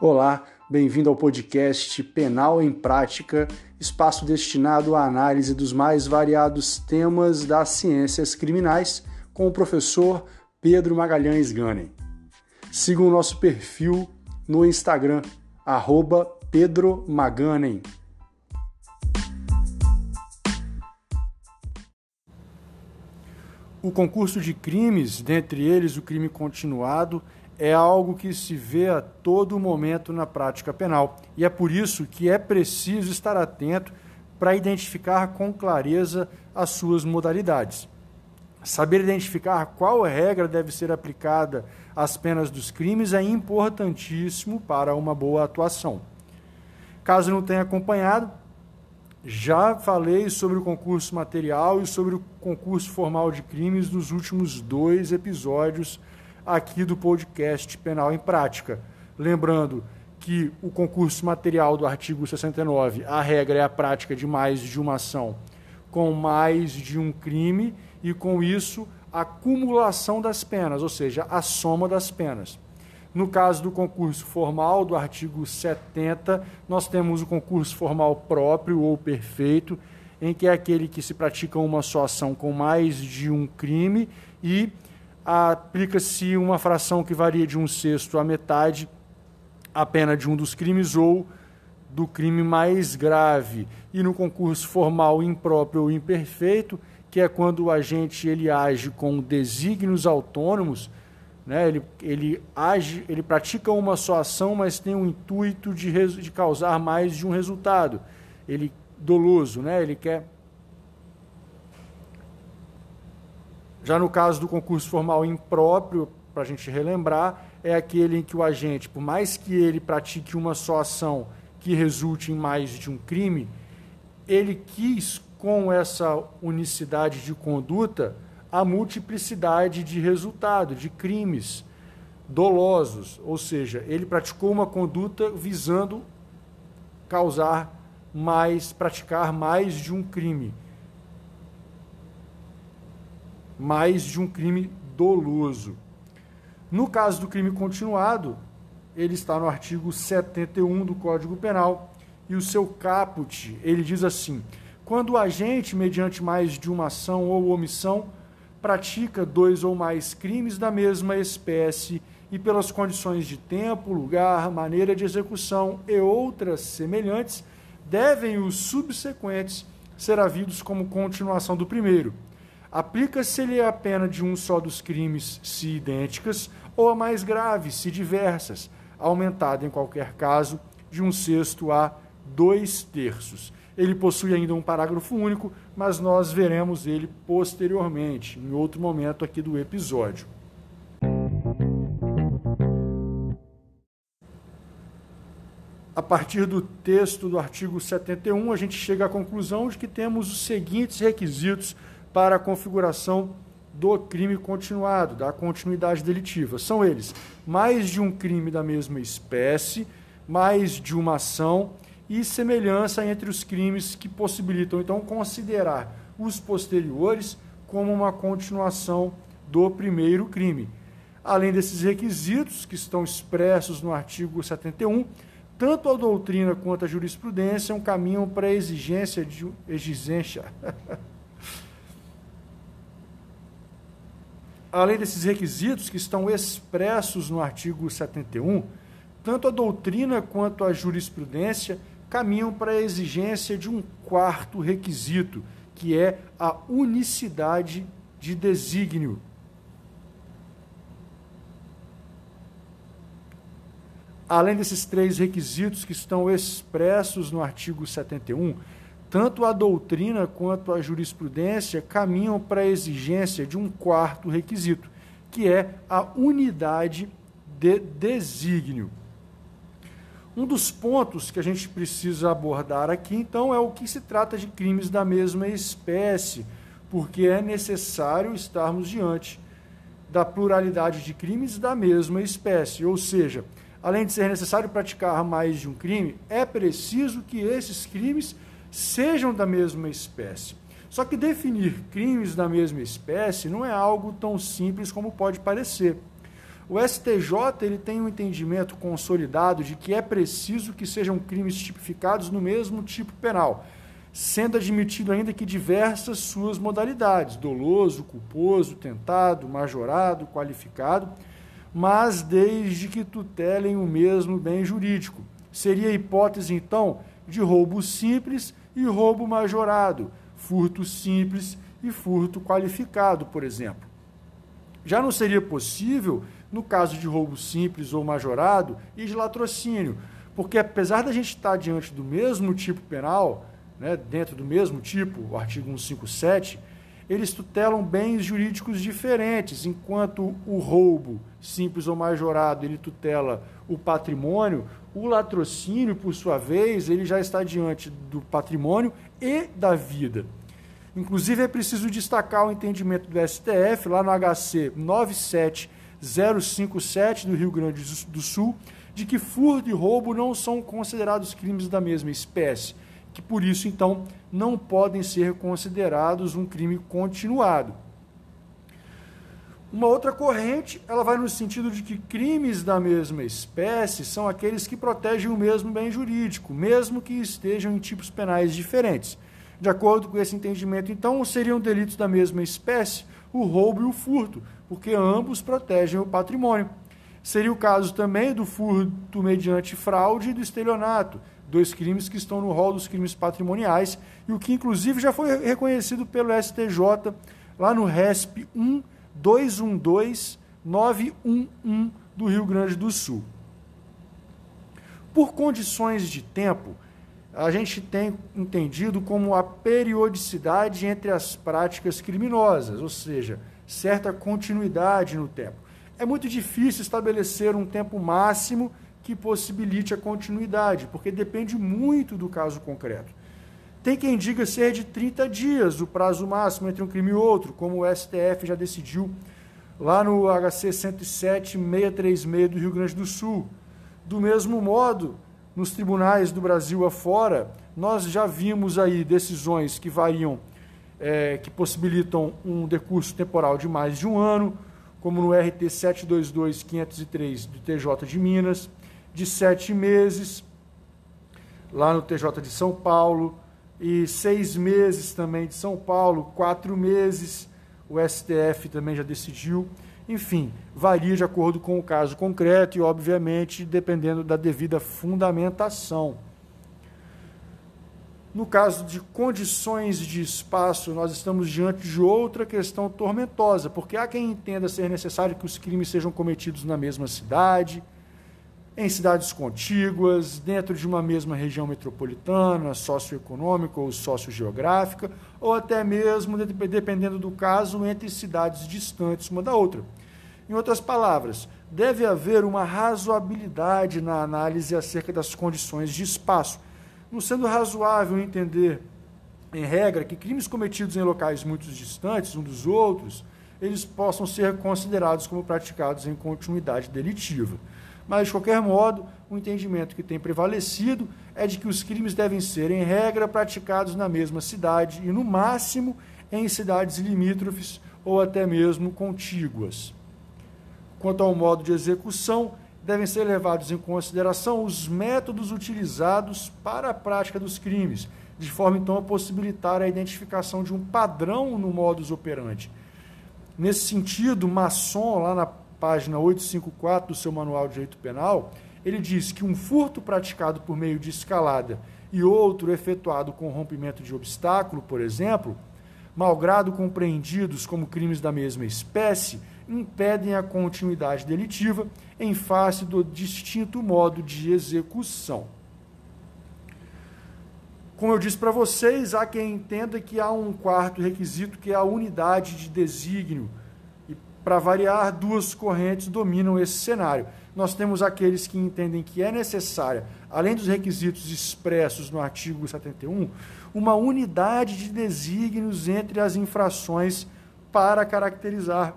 Olá, bem-vindo ao podcast Penal em Prática, espaço destinado à análise dos mais variados temas das ciências criminais, com o professor Pedro Magalhães Ganem. Siga o nosso perfil no Instagram, arroba Pedro Maganem. O concurso de crimes, dentre eles o crime continuado, é algo que se vê a todo momento na prática penal. E é por isso que é preciso estar atento para identificar com clareza as suas modalidades. Saber identificar qual regra deve ser aplicada às penas dos crimes é importantíssimo para uma boa atuação. Caso não tenha acompanhado, já falei sobre o concurso material e sobre o concurso formal de crimes nos últimos dois episódios aqui do podcast Penal em Prática. Lembrando que o concurso material do artigo 69, a regra é a prática de mais de uma ação com mais de um crime e com isso a acumulação das penas, ou seja, a soma das penas. No caso do concurso formal do artigo 70, nós temos o concurso formal próprio ou perfeito, em que é aquele que se pratica uma só ação com mais de um crime e aplica-se uma fração que varia de um sexto a metade a pena de um dos crimes ou do crime mais grave. E no concurso formal impróprio ou imperfeito, que é quando o agente ele age com desígnios autônomos, né? ele, ele, age, ele pratica uma só ação, mas tem o intuito de, de causar mais de um resultado. Ele doloso, né? ele quer Já no caso do concurso formal impróprio, para a gente relembrar, é aquele em que o agente, por mais que ele pratique uma só ação que resulte em mais de um crime, ele quis, com essa unicidade de conduta, a multiplicidade de resultado, de crimes dolosos, ou seja, ele praticou uma conduta visando causar mais, praticar mais de um crime mais de um crime doloso. No caso do crime continuado, ele está no artigo 71 do Código Penal e o seu caput, ele diz assim: quando o agente, mediante mais de uma ação ou omissão, pratica dois ou mais crimes da mesma espécie e pelas condições de tempo, lugar, maneira de execução e outras semelhantes, devem os subsequentes ser havidos como continuação do primeiro Aplica-se-lhe a pena de um só dos crimes, se idênticas, ou a mais grave, se diversas, aumentada em qualquer caso de um sexto a dois terços. Ele possui ainda um parágrafo único, mas nós veremos ele posteriormente, em outro momento aqui do episódio. A partir do texto do artigo 71, a gente chega à conclusão de que temos os seguintes requisitos para a configuração do crime continuado, da continuidade delitiva. São eles: mais de um crime da mesma espécie, mais de uma ação e semelhança entre os crimes que possibilitam, então, considerar os posteriores como uma continuação do primeiro crime. Além desses requisitos que estão expressos no artigo 71, tanto a doutrina quanto a jurisprudência caminham para a exigência de exigência além desses requisitos que estão expressos no artigo 71, tanto a doutrina quanto a jurisprudência caminham para a exigência de um quarto requisito, que é a unicidade de desígnio. Além desses três requisitos que estão expressos no artigo 71, tanto a doutrina quanto a jurisprudência caminham para a exigência de um quarto requisito, que é a unidade de desígnio. Um dos pontos que a gente precisa abordar aqui, então, é o que se trata de crimes da mesma espécie, porque é necessário estarmos diante da pluralidade de crimes da mesma espécie, ou seja, além de ser necessário praticar mais de um crime, é preciso que esses crimes sejam da mesma espécie. Só que definir crimes da mesma espécie não é algo tão simples como pode parecer. O STJ ele tem um entendimento consolidado de que é preciso que sejam crimes tipificados no mesmo tipo penal, sendo admitido ainda que diversas suas modalidades, doloso, culposo, tentado, majorado, qualificado, mas desde que tutelem o mesmo bem jurídico. Seria a hipótese, então, de roubo simples e roubo majorado, furto simples e furto qualificado, por exemplo. Já não seria possível no caso de roubo simples ou majorado e de latrocínio, porque apesar da gente estar diante do mesmo tipo penal, né, dentro do mesmo tipo, o artigo 157, eles tutelam bens jurídicos diferentes, enquanto o roubo simples ou majorado ele tutela o patrimônio, o latrocínio, por sua vez, ele já está diante do patrimônio e da vida. Inclusive, é preciso destacar o entendimento do STF, lá no HC 97057 do Rio Grande do Sul, de que furto e roubo não são considerados crimes da mesma espécie, que por isso, então, não podem ser considerados um crime continuado. Uma outra corrente, ela vai no sentido de que crimes da mesma espécie são aqueles que protegem o mesmo bem jurídico, mesmo que estejam em tipos penais diferentes. De acordo com esse entendimento, então, seriam delitos da mesma espécie o roubo e o furto, porque ambos protegem o patrimônio. Seria o caso também do furto mediante fraude e do estelionato, dois crimes que estão no rol dos crimes patrimoniais, e o que inclusive já foi reconhecido pelo STJ lá no RESP 1 212 911 do Rio Grande do Sul. Por condições de tempo, a gente tem entendido como a periodicidade entre as práticas criminosas, ou seja, certa continuidade no tempo. É muito difícil estabelecer um tempo máximo que possibilite a continuidade, porque depende muito do caso concreto. Tem quem diga ser de 30 dias o prazo máximo entre um crime e outro, como o STF já decidiu lá no HC 107-636 do Rio Grande do Sul. Do mesmo modo, nos tribunais do Brasil afora, nós já vimos aí decisões que variam, é, que possibilitam um decurso temporal de mais de um ano, como no RT 722-503 do TJ de Minas, de sete meses, lá no TJ de São Paulo, e seis meses também de São Paulo, quatro meses, o STF também já decidiu. Enfim, varia de acordo com o caso concreto e, obviamente, dependendo da devida fundamentação. No caso de condições de espaço, nós estamos diante de outra questão tormentosa, porque há quem entenda ser necessário que os crimes sejam cometidos na mesma cidade, em cidades contíguas, dentro de uma mesma região metropolitana, socioeconômica ou sociogeográfica, ou até mesmo, dependendo do caso, entre cidades distantes uma da outra. Em outras palavras, deve haver uma razoabilidade na análise acerca das condições de espaço, não sendo razoável entender, em regra, que crimes cometidos em locais muito distantes um dos outros, eles possam ser considerados como praticados em continuidade delitiva. Mas, de qualquer modo, o entendimento que tem prevalecido é de que os crimes devem ser, em regra, praticados na mesma cidade e, no máximo, em cidades limítrofes ou até mesmo contíguas. Quanto ao modo de execução, devem ser levados em consideração os métodos utilizados para a prática dos crimes, de forma então a possibilitar a identificação de um padrão no modus operandi. Nesse sentido, Masson, lá na página 854 do seu Manual de Direito Penal, ele diz que um furto praticado por meio de escalada e outro efetuado com rompimento de obstáculo, por exemplo, malgrado compreendidos como crimes da mesma espécie, impedem a continuidade delitiva em face do distinto modo de execução. Como eu disse para vocês, há quem entenda que há um quarto requisito, que é a unidade de desígnio, para variar, duas correntes dominam esse cenário. Nós temos aqueles que entendem que é necessária, além dos requisitos expressos no artigo 71, uma unidade de desígnios entre as infrações para caracterizar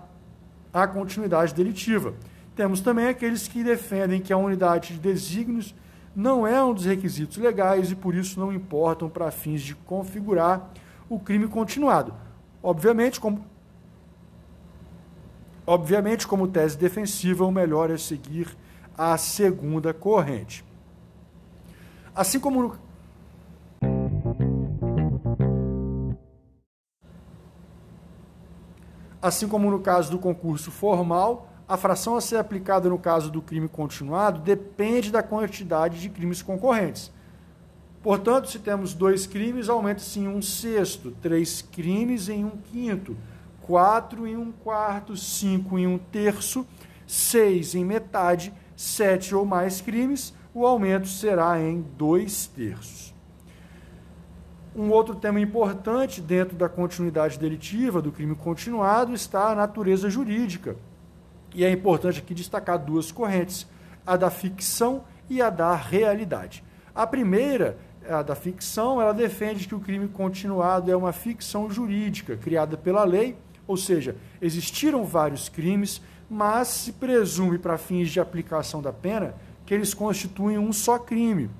a continuidade delitiva. Temos também aqueles que defendem que a unidade de desígnios não é um dos requisitos legais e por isso não importam para fins de configurar o crime continuado. Obviamente, como Obviamente, como tese defensiva, o melhor é seguir a segunda corrente. Assim como no... Assim como no caso do concurso formal, a fração a ser aplicada no caso do crime continuado depende da quantidade de crimes concorrentes. Portanto, se temos dois crimes, aumenta-se em um sexto, três crimes em um quinto, quatro em um quarto, cinco em um terço, seis em metade, sete ou mais crimes, o aumento será em dois terços. Um outro tema importante dentro da continuidade delitiva do crime continuado está a natureza jurídica. E é importante aqui destacar duas correntes, a da ficção e a da realidade. A primeira a da ficção, ela defende que o crime continuado é uma ficção jurídica criada pela lei, ou seja, existiram vários crimes, mas se presume para fins de aplicação da pena que eles constituem um só crime.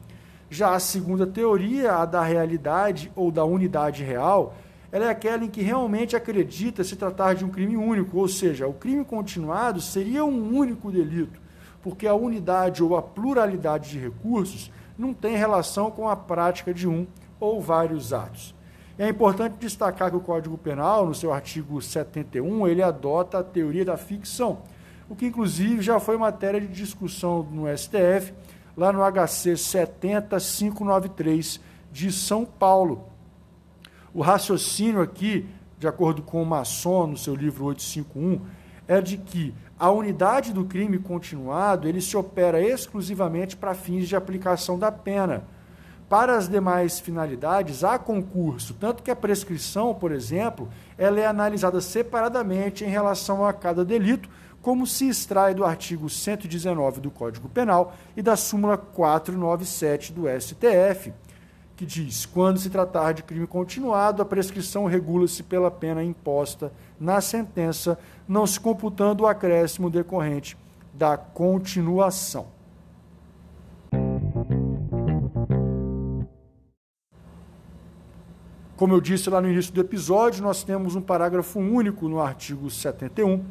Já a segunda teoria, a da realidade ou da unidade real, ela é aquela em que realmente acredita se tratar de um crime único, ou seja, o crime continuado seria um único delito, porque a unidade ou a pluralidade de recursos não tem relação com a prática de um ou vários atos. É importante destacar que o Código Penal, no seu artigo 71, ele adota a teoria da ficção, o que inclusive já foi matéria de discussão no STF, lá no HC 70593 de São Paulo. O raciocínio aqui, de acordo com o Masson, no seu livro 851, é de que a unidade do crime continuado ele se opera exclusivamente para fins de aplicação da pena. Para as demais finalidades, há concurso, tanto que a prescrição, por exemplo, ela é analisada separadamente em relação a cada delito, como se extrai do artigo 119 do Código Penal e da súmula 497 do STF, que diz: quando se tratar de crime continuado, a prescrição regula-se pela pena imposta na sentença, não se computando o acréscimo decorrente da continuação. Como eu disse lá no início do episódio, nós temos um parágrafo único no artigo 71,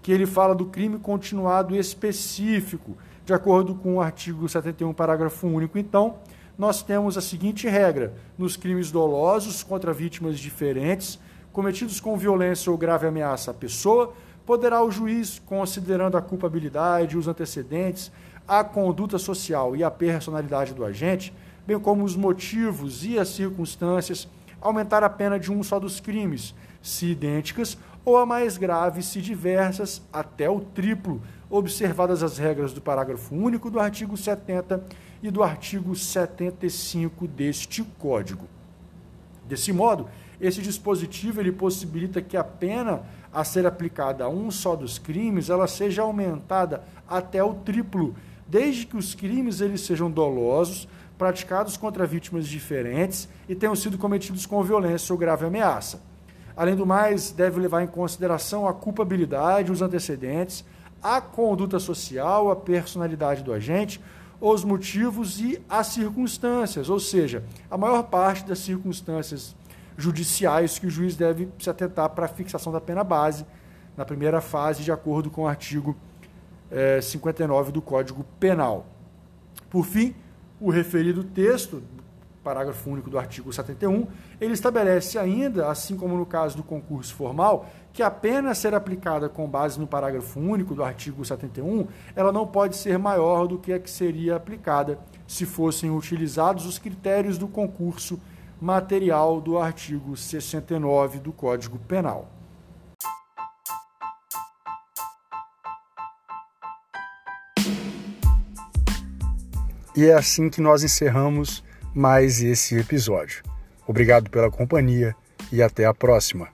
que ele fala do crime continuado específico. De acordo com o artigo 71, parágrafo único, então, nós temos a seguinte regra: nos crimes dolosos contra vítimas diferentes, cometidos com violência ou grave ameaça à pessoa, poderá o juiz, considerando a culpabilidade, os antecedentes, a conduta social e a personalidade do agente, bem como os motivos e as circunstâncias, aumentar a pena de um só dos crimes, se idênticas, ou a mais grave, se diversas, até o triplo, observadas as regras do parágrafo único do artigo 70 e do artigo 75 deste Código. Desse modo, esse dispositivo ele possibilita que a pena a ser aplicada a um só dos crimes ela seja aumentada até o triplo, desde que os crimes eles sejam dolosos, praticados contra vítimas diferentes e tenham sido cometidos com violência ou grave ameaça. Além do mais, deve levar em consideração a culpabilidade, os antecedentes, a conduta social, a personalidade do agente, os motivos e as circunstâncias, ou seja, a maior parte das circunstâncias judiciais que o juiz deve se atentar para a fixação da pena base na primeira fase, de acordo com o artigo é, 59 do Código Penal. Por fim, o referido texto, parágrafo único do artigo 71, ele estabelece ainda, assim como no caso do concurso formal, que a pena ser aplicada com base no parágrafo único do artigo 71, ela não pode ser maior do que a que seria aplicada se fossem utilizados os critérios do concurso material do artigo 69 do Código Penal. E é assim que nós encerramos mais esse episódio. Obrigado pela companhia e até a próxima.